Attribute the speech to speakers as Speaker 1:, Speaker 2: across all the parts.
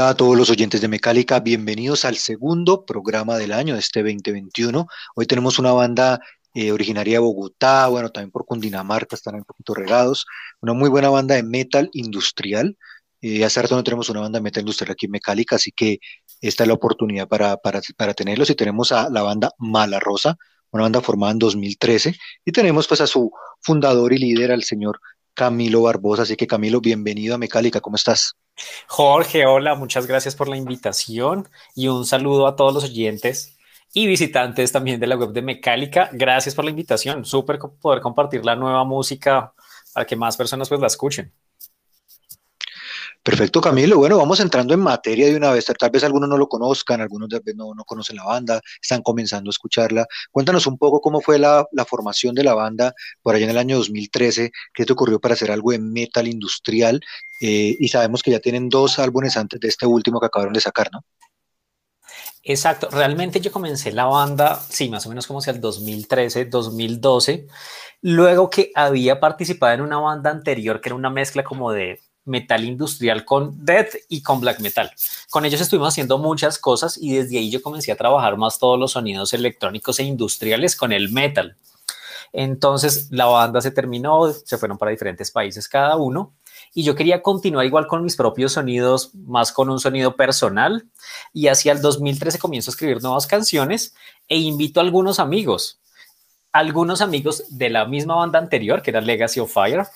Speaker 1: Hola a todos los oyentes de Mecálica, bienvenidos al segundo programa del año de este 2021. Hoy tenemos una banda eh, originaria de Bogotá, bueno, también por Cundinamarca, están un poquito regados, una muy buena banda de metal industrial. Eh, hace rato no tenemos una banda de metal industrial aquí en Mecálica, así que esta es la oportunidad para, para, para tenerlos. Y tenemos a la banda Mala Rosa, una banda formada en 2013, y tenemos pues a su fundador y líder, al señor Camilo Barbosa. Así que Camilo, bienvenido a Mecálica, ¿cómo estás?
Speaker 2: Jorge, hola, muchas gracias por la invitación y un saludo a todos los oyentes y visitantes también de la web de Mecálica. Gracias por la invitación, súper poder compartir la nueva música para que más personas pues la escuchen.
Speaker 1: Perfecto, Camilo. Bueno, vamos entrando en materia de una vez. Tal vez algunos no lo conozcan, algunos no, no, conocen la banda, están comenzando a escucharla. Cuéntanos un poco cómo fue la, la, formación de la banda por allá en el año 2013, qué te ocurrió para hacer algo de metal industrial. Eh, y sabemos que ya tienen dos álbumes antes de este último que acabaron de sacar, ¿no?
Speaker 2: Exacto, realmente yo comencé la banda, sí, más o menos como hacia el 2013, 2012, luego que había participado en una banda anterior que era una mezcla como de metal industrial con death y con black metal. Con ellos estuvimos haciendo muchas cosas y desde ahí yo comencé a trabajar más todos los sonidos electrónicos e industriales con el metal. Entonces la banda se terminó, se fueron para diferentes países cada uno y yo quería continuar igual con mis propios sonidos, más con un sonido personal y hacia el 2013 comienzo a escribir nuevas canciones e invito a algunos amigos, algunos amigos de la misma banda anterior que era Legacy of Fire,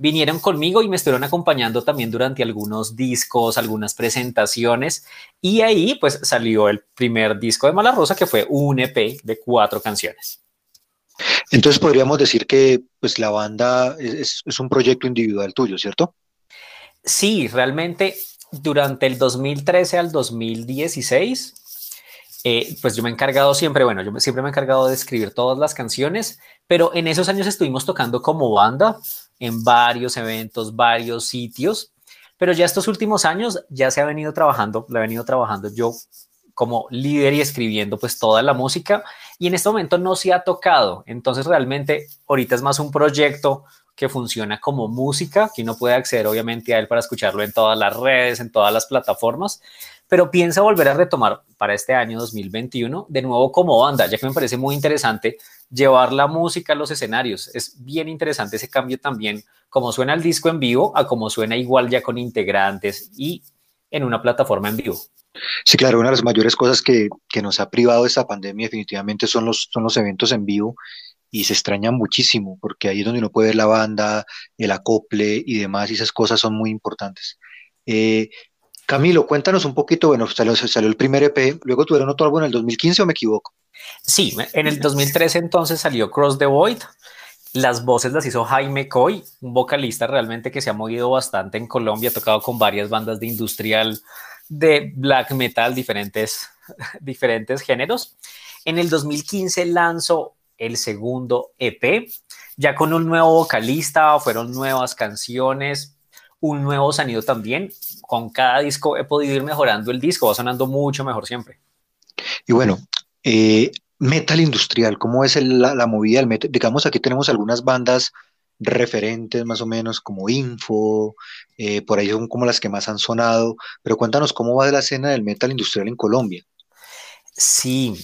Speaker 2: vinieron conmigo y me estuvieron acompañando también durante algunos discos, algunas presentaciones y ahí pues salió el primer disco de Mala Rosa que fue un EP de cuatro canciones.
Speaker 1: Entonces podríamos decir que pues la banda es, es un proyecto individual tuyo, ¿cierto?
Speaker 2: Sí, realmente durante el 2013 al 2016 eh, pues yo me he encargado siempre, bueno, yo siempre me he encargado de escribir todas las canciones, pero en esos años estuvimos tocando como banda en varios eventos, varios sitios, pero ya estos últimos años ya se ha venido trabajando, lo he venido trabajando yo como líder y escribiendo pues toda la música y en este momento no se ha tocado, entonces realmente ahorita es más un proyecto que funciona como música, que uno puede acceder obviamente a él para escucharlo en todas las redes, en todas las plataformas, pero piensa volver a retomar para este año 2021 de nuevo como banda, ya que me parece muy interesante llevar la música a los escenarios. Es bien interesante ese cambio también, como suena el disco en vivo a como suena igual ya con integrantes y en una plataforma en vivo.
Speaker 1: Sí, claro, una de las mayores cosas que, que nos ha privado esta pandemia definitivamente son los, son los eventos en vivo y se extraña muchísimo porque ahí es donde uno puede ver la banda, el acople y demás, y esas cosas son muy importantes. Eh, Camilo, cuéntanos un poquito, bueno, salió, el primer EP, luego tuvieron otro álbum en el 2015 o me equivoco?
Speaker 2: Sí, en el 2013 entonces salió Cross the Void, las voces las hizo Jaime Coy, un vocalista realmente que se ha movido bastante en Colombia, ha tocado con varias bandas de industrial, de black metal, diferentes, diferentes géneros. En el 2015 lanzó el segundo EP, ya con un nuevo vocalista, fueron nuevas canciones, un nuevo sonido también. Con cada disco he podido ir mejorando el disco, va sonando mucho mejor siempre.
Speaker 1: Y bueno, eh, metal industrial, ¿cómo es el, la, la, movida del metal? Digamos, aquí tenemos algunas bandas referentes más o menos como Info, eh, por ahí son como las que más han sonado, pero cuéntanos cómo va de la escena del metal industrial en Colombia.
Speaker 2: Sí,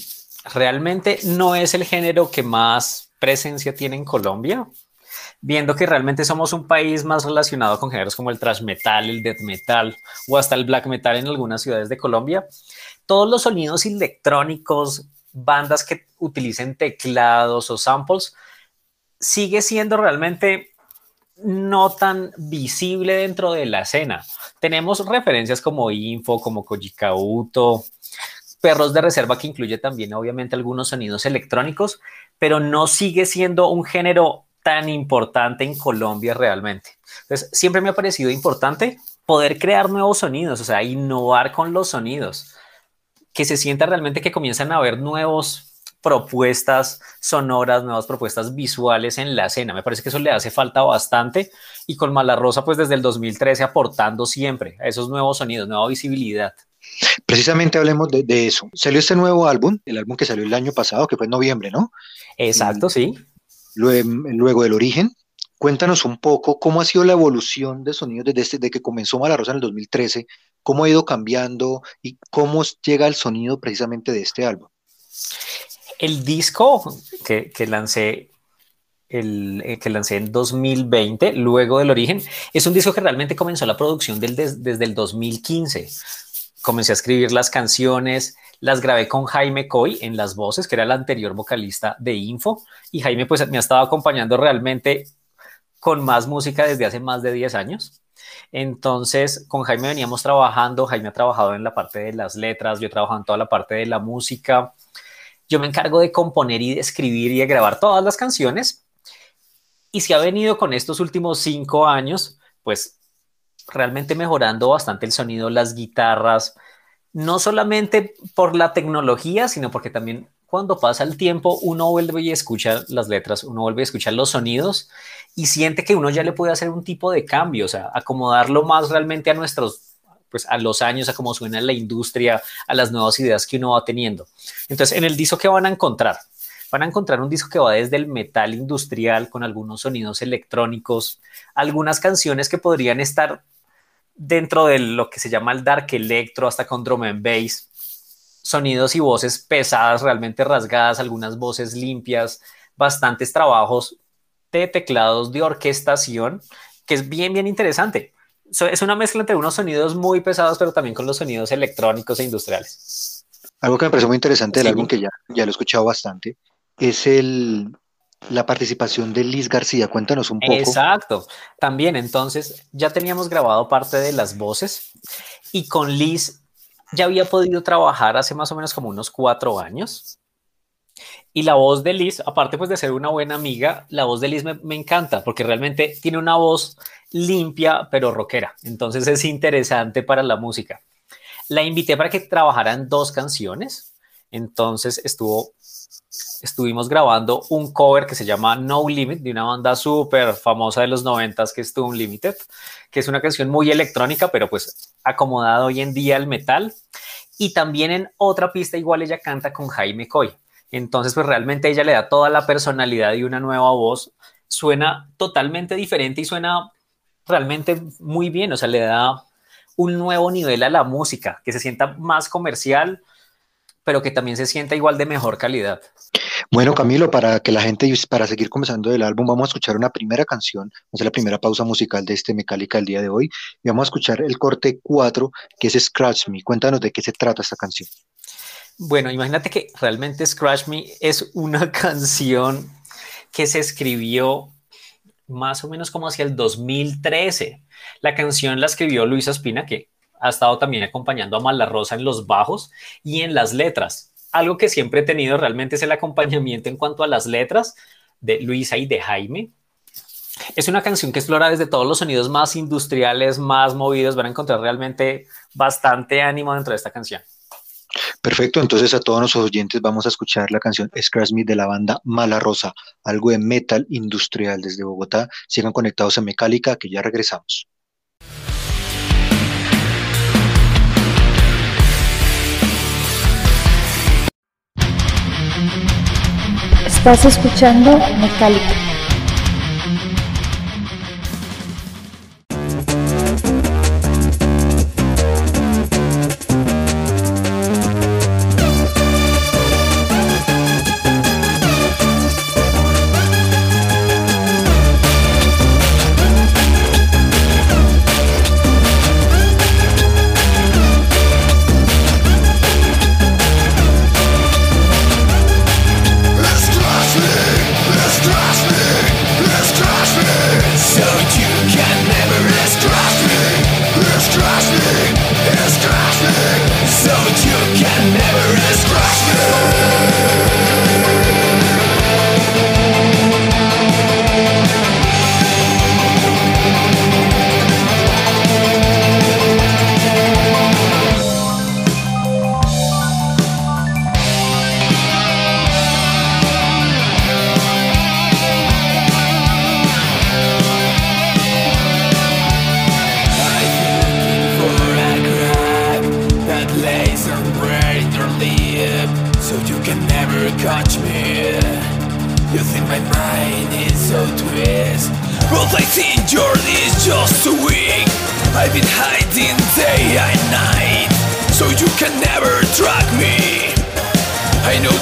Speaker 2: realmente no es el género que más presencia tiene en Colombia, viendo que realmente somos un país más relacionado con géneros como el thrash metal, el death metal o hasta el black metal en algunas ciudades de Colombia. Todos los sonidos electrónicos, bandas que utilicen teclados o samples, sigue siendo realmente no tan visible dentro de la escena. Tenemos referencias como Info, como Kojikauto, Perros de Reserva, que incluye también obviamente algunos sonidos electrónicos, pero no sigue siendo un género tan importante en Colombia realmente. Entonces, siempre me ha parecido importante poder crear nuevos sonidos, o sea, innovar con los sonidos, que se sienta realmente que comienzan a haber nuevos propuestas sonoras, nuevas propuestas visuales en la escena. Me parece que eso le hace falta bastante y con Mala Rosa pues desde el 2013 aportando siempre a esos nuevos sonidos, nueva visibilidad.
Speaker 1: Precisamente hablemos de, eso. Salió este nuevo álbum, el álbum que salió el año pasado, que fue en noviembre, ¿no?
Speaker 2: Exacto, sí.
Speaker 1: Luego, del origen. Cuéntanos un poco cómo ha sido la evolución de sonidos desde, este, que comenzó Mala Rosa en el 2013, cómo ha ido cambiando y cómo llega el sonido precisamente de este álbum.
Speaker 2: El disco que, lancé el, eh, que lancé en 2020, luego del origen, es un disco que realmente comenzó la producción desde el 2015. Comencé a escribir las canciones, las grabé con Jaime Coy en las voces, que era el anterior vocalista de Info, y Jaime pues me ha estado acompañando realmente con más música desde hace más de 10 años. Entonces, con Jaime veníamos trabajando, Jaime ha trabajado en la parte de las letras, yo he trabajado en toda la parte de la música, yo me encargo de componer y de escribir y de grabar todas las canciones. Y se ha venido con estos últimos cinco años, pues realmente mejorando bastante el sonido, las guitarras, no solamente por la tecnología, sino porque también cuando pasa el tiempo uno vuelve y escucha las letras, uno vuelve a escuchar los sonidos y siente que uno ya le puede hacer un tipo de cambio, o sea, acomodarlo más realmente a nuestros pues a los años, a cómo suena la industria, a las nuevas ideas que uno va teniendo. Entonces, en el disco que van a encontrar, van a encontrar un disco que va desde el metal industrial con algunos sonidos electrónicos, algunas canciones que podrían estar dentro de lo que se llama el dark electro, hasta con drum and bass, sonidos y voces pesadas, realmente rasgadas, algunas voces limpias, bastantes trabajos de teclados de orquestación, que es bien, bien interesante es una mezcla entre unos sonidos muy pesados, pero también con los sonidos electrónicos e industriales.
Speaker 1: Algo que me pareció muy interesante del álbum, que ya, ya lo he escuchado bastante, es el, la participación de Liz García. Cuéntanos un poco.
Speaker 2: Exacto. También, entonces, ya teníamos grabado parte de las voces y con Liz ya había podido trabajar hace más o menos como unos cuatro años. Y la voz de Liz, aparte pues de ser una buena amiga, la voz de Liz me, me encanta porque realmente tiene una voz limpia pero rockera. Entonces es interesante para la música. La invité para que trabajara en dos canciones. Entonces estuvo, estuvimos grabando un cover que se llama No Limit de una banda súper famosa de los noventas que es Tune Unlimited, que es una canción muy electrónica, pero pues acomodada hoy en día al metal. Y también en otra pista igual ella canta con Jaime Coy. Entonces pues realmente ella le da toda la personalidad y una nueva voz. Suena totalmente diferente y suena realmente muy bien, o sea, le da un nuevo nivel a la música, que se sienta más comercial, pero que también se sienta igual de mejor calidad.
Speaker 1: Bueno, Camilo, para que la gente, para seguir comenzando el álbum, vamos a escuchar una primera canción, vamos a la primera pausa musical de este Mecálica el día de hoy, y vamos a escuchar el corte 4, que es Scratch Me. Cuéntanos de qué se trata esta canción.
Speaker 2: Bueno, imagínate que realmente Scratch Me es una canción que se escribió más o menos como hacia el 2013. La canción la escribió Luisa Espina, que ha estado también acompañando a Mala Rosa en los bajos y en las letras. Algo que siempre he tenido realmente es el acompañamiento en cuanto a las letras de Luisa y de Jaime. Es una canción que explora desde todos los sonidos más industriales, más movidos. Van a encontrar realmente bastante ánimo dentro de esta canción.
Speaker 1: Perfecto, entonces a todos nuestros oyentes vamos a escuchar la canción Scratch Me de la banda Mala Rosa, algo de metal industrial desde Bogotá. Sigan conectados a Mecálica, que ya regresamos.
Speaker 3: Estás escuchando Mecálica.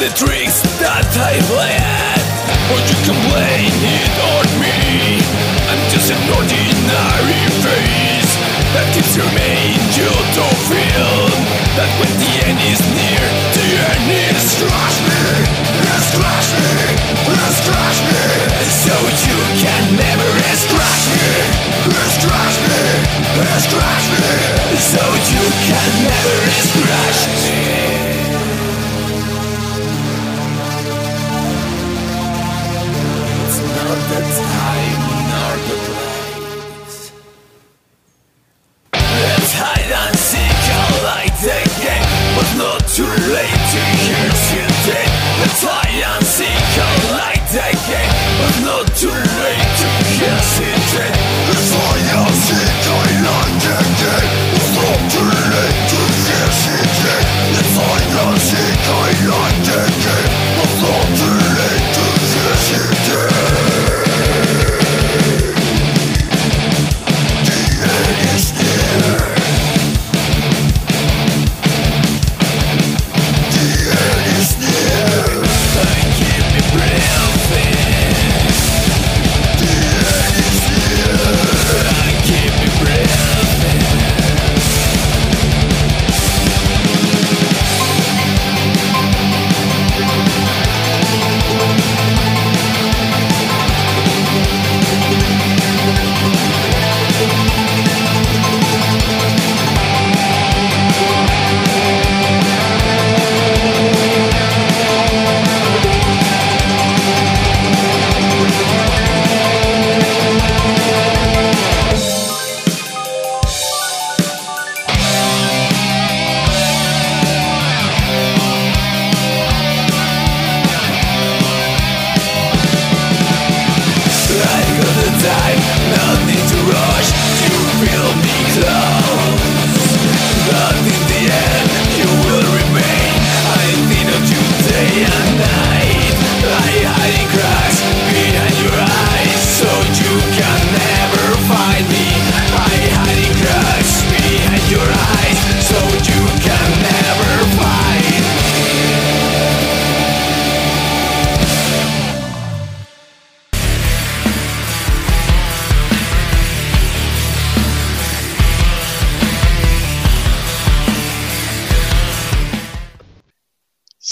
Speaker 4: The tricks that I planned. But you blame it on me. I'm just an ordinary face. That keeps your main you to feel That when the end is near The end is crush me It's crush me It's crush me. So you can never scratch me It's crush me It's crush me. So you can never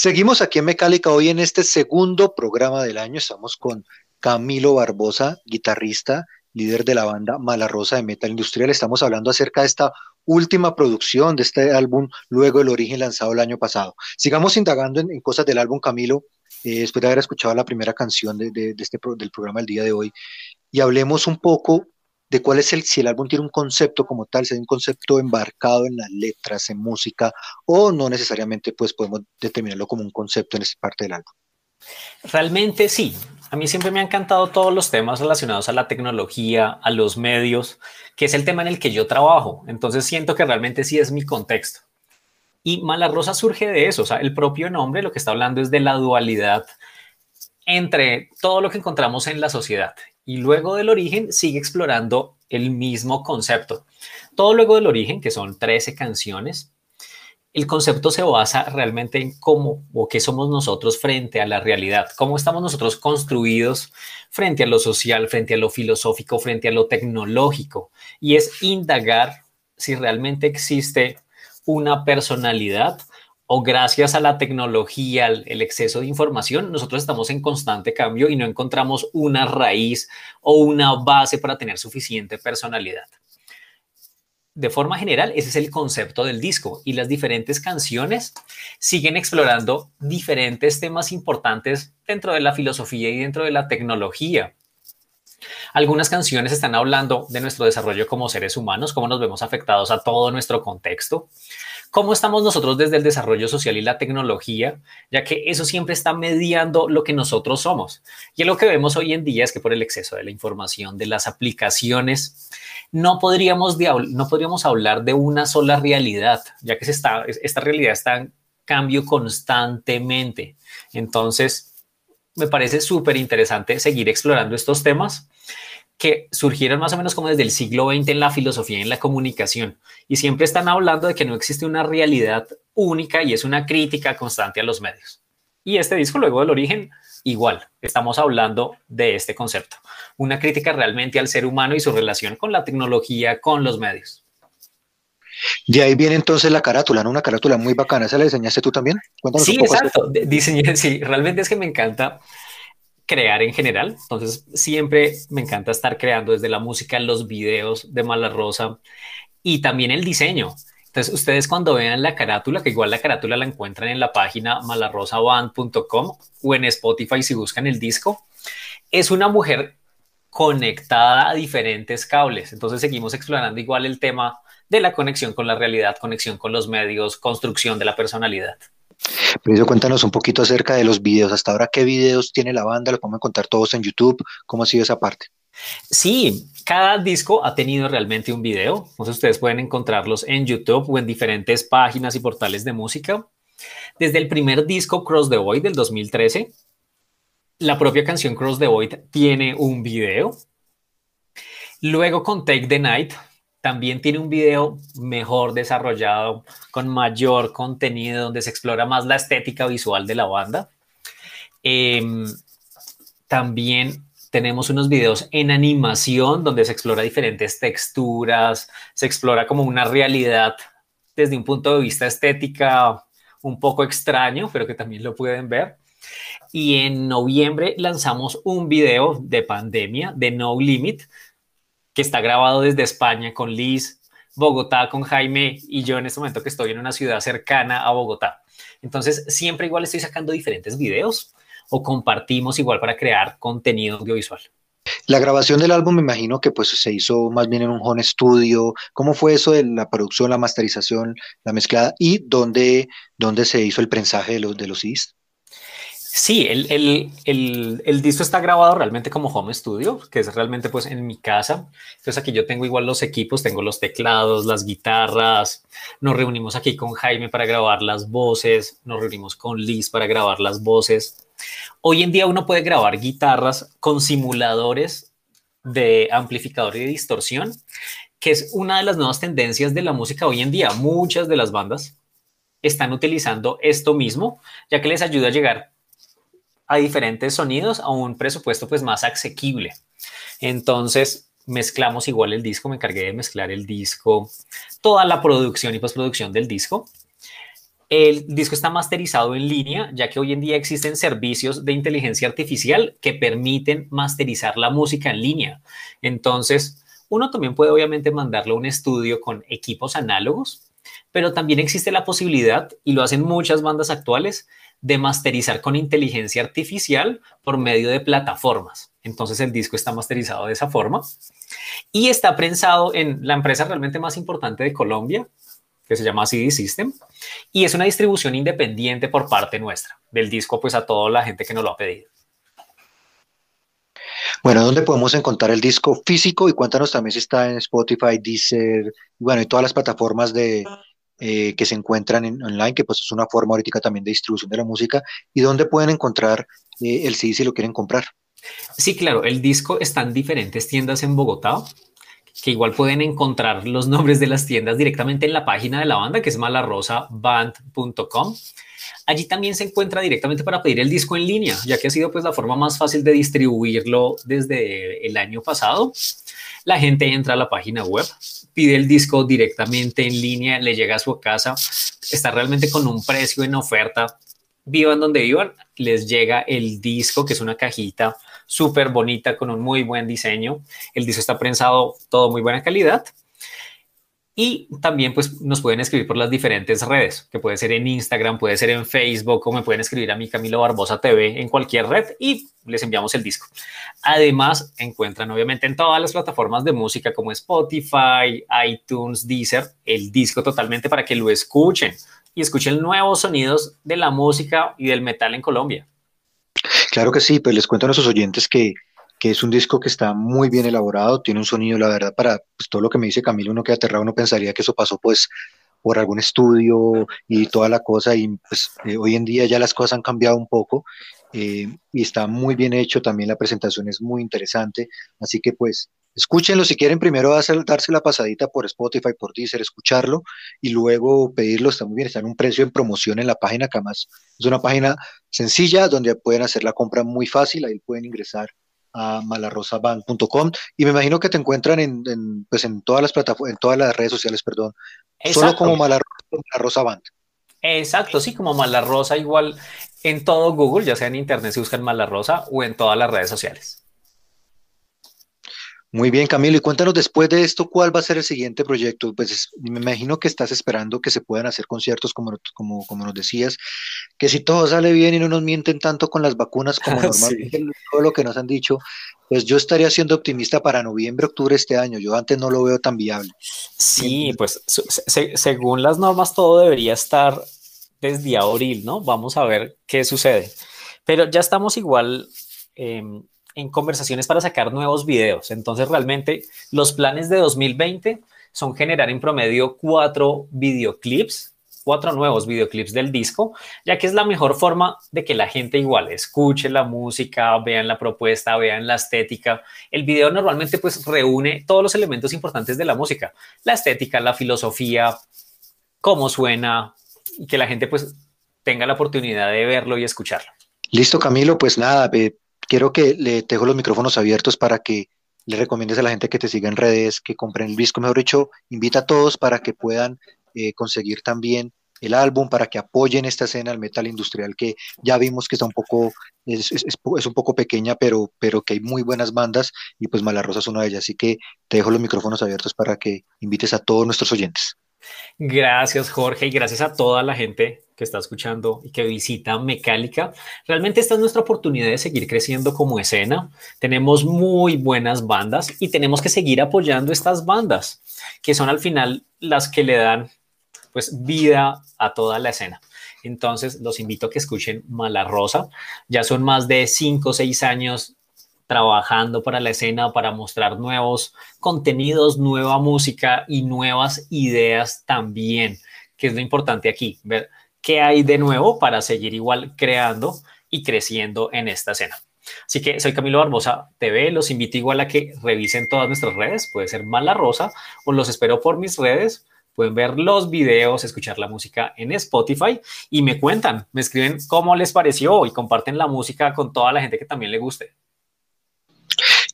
Speaker 1: Seguimos aquí en Mecálica hoy en este segundo programa del año. Estamos con Camilo Barbosa, guitarrista, líder de la banda Mala Rosa de Metal Industrial. Estamos hablando acerca de esta última producción de este álbum, luego del origen lanzado el año pasado. Sigamos indagando en, cosas del álbum, Camilo, eh, después de haber escuchado la primera canción de, de- este, pro- del programa del día de hoy, y hablemos un poco de cuál es el, si el álbum tiene un concepto como tal, si hay un concepto embarcado en las letras, en música, o no necesariamente pues podemos determinarlo como un concepto en esta parte del álbum.
Speaker 2: Realmente sí. A mí siempre me han encantado todos los temas relacionados a la tecnología, a los medios, que es el tema en el que yo trabajo. Entonces siento que realmente sí es mi contexto. Y Mala Rosa surge de eso. O sea, el propio nombre lo que está hablando es de la dualidad entre todo lo que encontramos en la sociedad. Y luego del origen sigue explorando el mismo concepto. Todo luego del origen, que son 13 canciones, el concepto se basa realmente en cómo o qué somos nosotros frente a la realidad, cómo estamos nosotros construidos frente a lo social, frente a lo filosófico, frente a lo tecnológico. Y es indagar si realmente existe una personalidad o gracias a la tecnología, el, exceso de información, nosotros estamos en constante cambio y no encontramos una raíz o una base para tener suficiente personalidad de forma general, ese es el concepto del disco y las diferentes canciones siguen explorando diferentes temas importantes dentro de la filosofía y dentro de la tecnología. Algunas canciones están hablando de nuestro desarrollo como seres humanos, cómo nos vemos afectados a todo nuestro contexto, cómo estamos nosotros desde el desarrollo social y la tecnología, ya que eso siempre está mediando lo que nosotros somos. Y lo que vemos hoy en día es que por el exceso de la información, de las aplicaciones, no podríamos, no podríamos hablar de una sola realidad, ya que esta realidad está en cambio constantemente. Entonces, me parece súper interesante seguir explorando estos temas que surgieron más o menos como desde el siglo XX en la filosofía y en la comunicación. Y siempre están hablando de que no existe una realidad única y es una crítica constante a los medios. Y este disco, luego del origen, igual, estamos hablando de este concepto. Una crítica realmente al ser humano y su relación con la tecnología, con los medios.
Speaker 1: De ahí viene entonces la carátula, ¿no? Una carátula muy bacana. ¿Esa la diseñaste tú también?
Speaker 2: Cuéntanos sí, exacto. Diseñé, sí, realmente es que me encanta crear en general. Entonces, siempre me encanta estar creando desde la música, los videos de Mala Rosa y también el diseño. Entonces, ustedes cuando vean la carátula, que igual la carátula la encuentran en la página malarrosaband.com o en Spotify si buscan el disco, es una mujer conectada a diferentes cables. Entonces, seguimos explorando igual el tema de la conexión con la realidad, conexión con los medios, construcción de la personalidad.
Speaker 1: Pero cuéntanos un poquito acerca de los videos. Hasta ahora, ¿qué videos tiene la banda? ¿Los podemos contar todos en YouTube? ¿Cómo ha sido esa parte?
Speaker 2: Sí, cada disco ha tenido realmente un video. Entonces ustedes pueden encontrarlos en YouTube o en diferentes páginas y portales de música. Desde el primer disco Cross the Void del 2013, la propia canción Cross the Void tiene un video. Luego con Take the Night también tiene un video mejor desarrollado, con mayor contenido, donde se explora más la estética visual de la banda. Em, también tenemos unos videos en animación donde se explora diferentes texturas, se explora como una realidad desde un punto de vista estética un poco extraño, pero que también lo pueden ver. Y en noviembre lanzamos un video de pandemia de No Limit, que está grabado desde España con Liz, Bogotá con Jaime y yo en este momento que estoy en una ciudad cercana a Bogotá. Entonces, siempre igual estoy sacando diferentes videos o compartimos igual para crear contenido audiovisual.
Speaker 1: La grabación del álbum me imagino que pues se hizo más bien en un home studio. ¿Cómo fue eso de la producción, la masterización, la mezclada y dónde, dónde se hizo el prensaje de los, de los CDs?
Speaker 2: Sí, el, el, el, el, disco está grabado realmente como home studio, que es realmente pues en mi casa. Entonces aquí yo tengo igual los equipos, tengo los teclados, las guitarras. Nos reunimos aquí con Jaime para grabar las voces, nos reunimos con Liz para grabar las voces. Hoy en día uno puede grabar guitarras con simuladores de amplificador y de distorsión, que es una de las nuevas tendencias de la música hoy en día. Muchas de las bandas están utilizando esto mismo, ya que les ayuda a llegar a diferentes sonidos a un presupuesto pues más asequible. Entonces mezclamos igual el disco, me encargué de mezclar el disco, toda la producción y postproducción del disco. El disco está masterizado en línea, ya que hoy en día existen servicios de inteligencia artificial que permiten masterizar la música en línea. Entonces, uno también puede obviamente mandarlo a un estudio con equipos análogos, pero también existe la posibilidad, y lo hacen muchas bandas actuales, de masterizar con inteligencia artificial por medio de plataformas. Entonces el disco está masterizado de esa forma y está prensado en la empresa realmente más importante de Colombia, que se llama CD System, y es una distribución independiente por parte nuestra del disco, pues a toda la gente que nos lo ha pedido.
Speaker 1: Bueno, ¿dónde podemos encontrar el disco físico? Y cuéntanos también si está en Spotify, Deezer, bueno, y todas las plataformas de, eh, que se encuentran en online, que pues es una forma ahorita también de distribución de la música, y dónde pueden encontrar eh, el CD si lo quieren comprar.
Speaker 2: Sí, claro, el disco está en diferentes tiendas en Bogotá, que igual pueden encontrar los nombres de las tiendas directamente en la página de la banda, que es malarrosaband.com. Allí también se encuentra directamente para pedir el disco en línea, ya que ha sido pues la forma más fácil de distribuirlo desde el año pasado. La gente entra a la página web, pide el disco directamente en línea, le llega a su casa, está realmente con un precio en oferta. Vivan donde vivan, les llega el disco, que es una cajita súper bonita con un muy buen diseño. El disco está prensado todo muy buena calidad y también pues nos pueden escribir por las diferentes redes, que puede ser en Instagram, puede ser en Facebook, o me pueden escribir a mi Camilo Barbosa TV en cualquier red y les enviamos el disco. Además, encuentran obviamente en todas las plataformas de música como Spotify, iTunes, Deezer, el disco totalmente para que lo escuchen y escuchen nuevos sonidos de la música y del metal en Colombia.
Speaker 1: Claro que sí, pues les cuento a nuestros oyentes que que es un disco que está muy bien elaborado, tiene un sonido, la verdad, para pues, todo lo que me dice Camilo, uno queda aterrado, uno pensaría que eso pasó pues por algún estudio y toda la cosa, y pues eh, hoy en día ya las cosas han cambiado un poco, eh, y está muy bien hecho, también la presentación es muy interesante, así que pues escúchenlo si quieren primero darse, darse la pasadita por Spotify, por Deezer, escucharlo y luego pedirlo, está muy bien, está en un precio en promoción en la página que además es una página sencilla donde pueden hacer la compra muy fácil, ahí pueden ingresar a malarrosabank.com y me imagino que te encuentran en, en, pues en todas las plataformas, en todas las redes sociales, perdón, solo como Malarrosa Band.
Speaker 2: Exacto, sí, como Malarrosa, igual en todo Google, ya sea en internet se buscan Malarrosa o en todas las redes sociales.
Speaker 1: Muy bien, Camilo, y cuéntanos después de esto, ¿cuál va a ser el siguiente proyecto? Pues es- me imagino que estás esperando que se puedan hacer conciertos como, como, como nos decías, que si todo sale bien y no nos mienten tanto con las vacunas como normalmente todo lo que nos han dicho, pues yo estaría siendo optimista para noviembre, octubre este año. Yo antes no lo veo tan viable.
Speaker 2: Sí, pues se- según las normas todo debería estar desde abril, ¿no? Vamos a ver qué sucede. Pero ya estamos igual em, en conversaciones para sacar nuevos videos. Entonces realmente los planes de 2020 son generar en promedio cuatro videoclips, cuatro nuevos videoclips del disco, ya que es la mejor forma de que la gente igual escuche la música, vean la propuesta, vean la estética. El video normalmente pues reúne todos los elementos importantes de la música, la estética, la filosofía, cómo suena y que la gente pues tenga la oportunidad de verlo y escucharlo.
Speaker 1: Listo, Camilo, pues nada, eh, quiero que le dejo los micrófonos abiertos para que le recomiendes a la gente que te siga en redes, que compren el disco, mejor dicho, invita a todos para que puedan eh, conseguir también el álbum, para que apoyen esta escena del metal industrial que ya vimos que está un poco, es, es- es un poco pequeña, pero, pero que hay muy buenas bandas y pues Malarrosa es una de ellas, así que te dejo los micrófonos abiertos para que invites a todos nuestros oyentes.
Speaker 2: Gracias, Jorge, y gracias a toda la gente está escuchando y que visita Mecálica. Realmente esta es nuestra oportunidad de seguir creciendo como escena. Tenemos muy buenas bandas y tenemos que seguir apoyando estas bandas, que son al final las que le dan pues vida a toda la escena. Entonces, los invito a que escuchen Mala Rosa. Ya son más de cinco o seis años trabajando para la escena, para mostrar nuevos contenidos, nueva música y nuevas ideas también, que es lo importante aquí, ver qué hay de nuevo para seguir igual creando y creciendo en esta escena. Así que soy Camilo Barbosa TV, los invito igual a que revisen todas nuestras redes, puede ser Mala Rosa o los espero por mis redes. Pueden ver los videos, escuchar la música en Spotify y me cuentan, me escriben cómo les pareció y comparten la música con toda la gente que también le guste.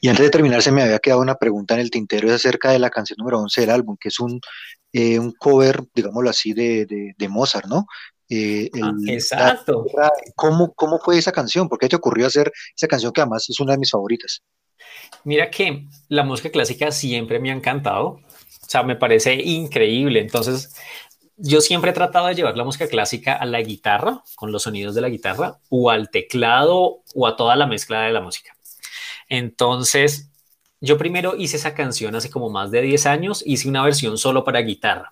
Speaker 1: Y antes de terminar, se me había quedado una pregunta en el tintero, es acerca de la canción número 11 del álbum, que es un, eh, un cover, digámoslo así, de, de, de Mozart, ¿no? Eh, el-
Speaker 2: Ah, exacto.
Speaker 1: la- ¿cómo, ¿Cómo fue esa canción? ¿Por qué te ocurrió hacer esa canción que además es una de mis favoritas?
Speaker 2: Mira que la música clásica siempre me ha encantado, o sea, me parece increíble. Entonces, yo siempre he tratado de llevar la música clásica a la guitarra, con los sonidos de la guitarra, o al teclado, o a toda la mezcla de la música. Entonces, yo primero hice esa canción hace como más de 10 años, hice una versión solo para guitarra.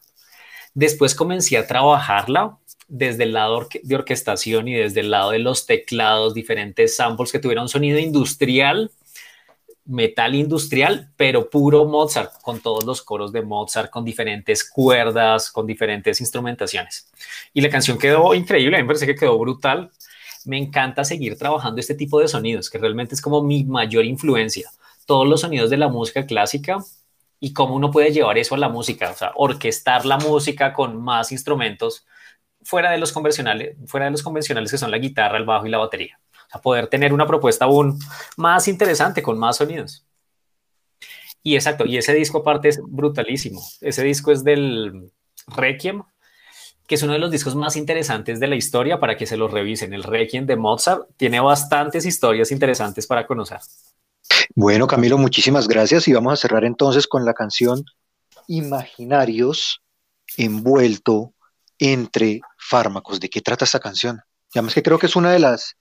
Speaker 2: Después comencé a trabajarla desde el lado de orquestación y desde el lado de los teclados, diferentes samples que tuvieron sonido industrial, metal industrial, pero puro Mozart, con todos los coros de Mozart, con diferentes cuerdas, con diferentes instrumentaciones. Y la canción quedó increíble, a mí me parece que quedó brutal. Me encanta seguir trabajando este tipo de sonidos, que realmente es como mi mayor influencia. Todos los sonidos de la música clásica y cómo uno puede llevar eso a la música, o sea, orquestar la música con más instrumentos fuera de los convencionales, fuera de los convencionales que son la guitarra, el bajo y la batería. O sea, poder tener una propuesta aún más interesante con más sonidos. Y exacto, y ese disco aparte es brutalísimo. Ese disco es del Requiem, que es uno de los discos más interesantes de la historia para que se lo revisen. El Requiem de Mozart tiene bastantes historias interesantes para conocer.
Speaker 1: Bueno, Camilo, muchísimas gracias y vamos a cerrar entonces con la canción Imaginarios envuelto entre fármacos. ¿De qué trata esta canción? Y además que creo que es una de las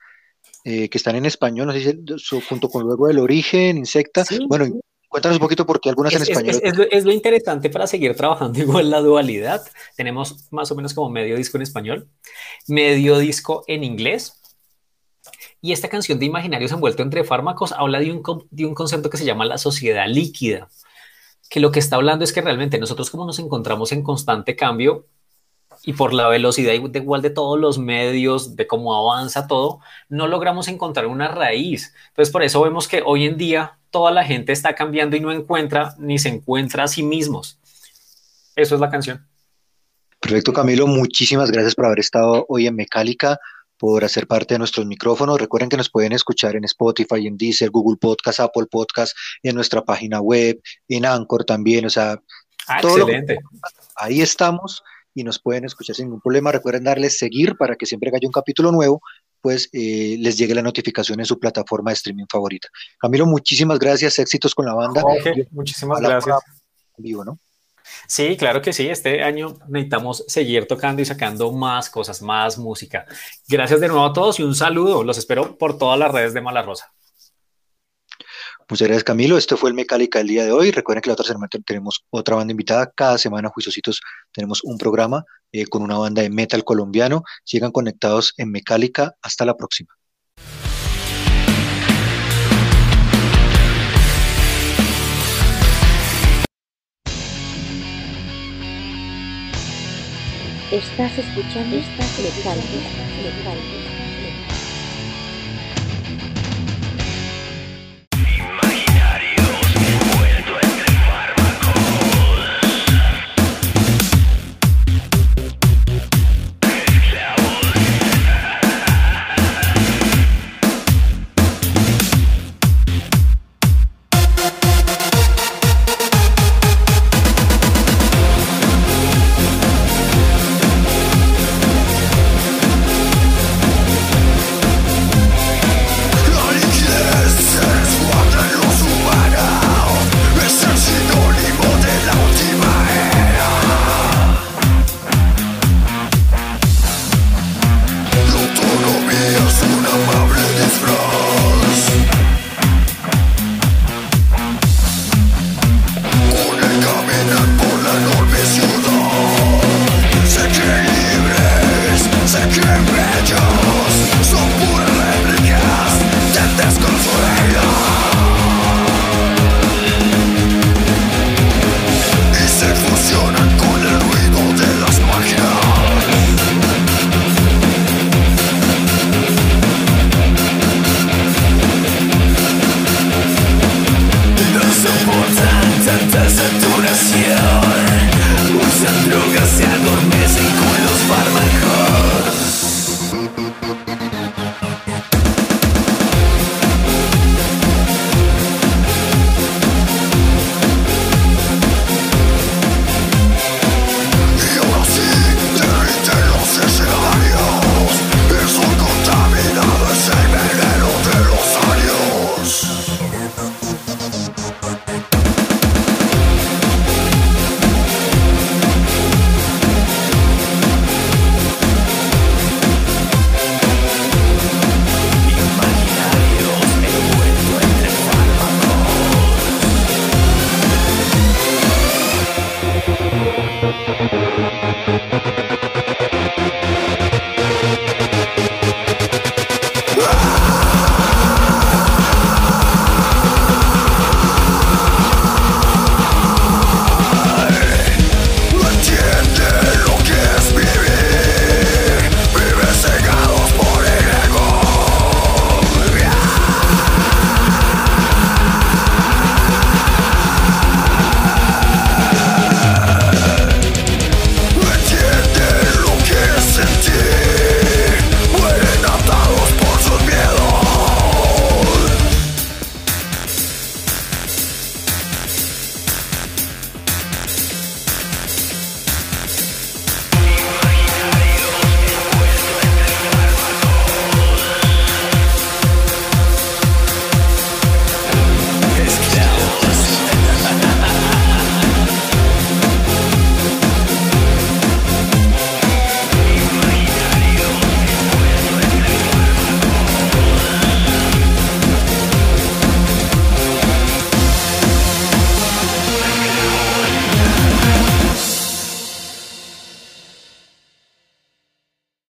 Speaker 1: eh, que están en español, no sé si junto con luego el origen, insecta.
Speaker 2: Sí.
Speaker 1: Bueno, cuéntanos un poquito porque algunas en
Speaker 2: Es, es-
Speaker 1: español.
Speaker 2: es- es lo, es lo interesante para seguir trabajando igual la dualidad. Tenemos más o menos como medio disco en español, medio disco en inglés. Y esta canción de Imaginarios envuelto entre fármacos habla de un, de un concepto que se llama la sociedad líquida, que lo que está hablando es que realmente nosotros como nos encontramos en constante cambio y por la velocidad igual de todos los medios, de cómo avanza todo, no logramos encontrar una raíz. Entonces, por eso vemos que hoy en día toda la gente está cambiando y no encuentra ni se encuentra a sí mismos. Eso es la canción.
Speaker 1: Perfecto, Camilo. Muchísimas gracias por haber estado hoy en Mecálica, por hacer parte de nuestros micrófonos. Recuerden que nos pueden escuchar en Spotify, en Deezer, Google Podcast, Apple Podcast, en nuestra página web, en Anchor también. O sea,
Speaker 2: ah, excelente.
Speaker 1: ahí estamos y nos pueden escuchar sin ningún problema. Recuerden darle seguir para que siempre que haya un capítulo nuevo, pues eh, les llegue la notificación en su plataforma de streaming favorita. Camilo, muchísimas gracias, éxitos con la banda.
Speaker 2: muchísimas gracias.
Speaker 1: Vivo, ¿no?
Speaker 2: Sí, claro que sí. Este año necesitamos seguir tocando y sacando más cosas, más música. Gracias de nuevo a todos y un saludo. Los espero por todas las redes de Mala Rosa.
Speaker 1: Muchas gracias, Camilo. Este fue el Mecálica del día de hoy. Recuerden que la otra semana tenemos otra banda invitada. Cada semana, Juiciositos, tenemos un programa eh, con una banda de metal colombiano. Sigan conectados en Mecálica. Hasta la próxima.
Speaker 3: Estás escuchando esta Mecálica.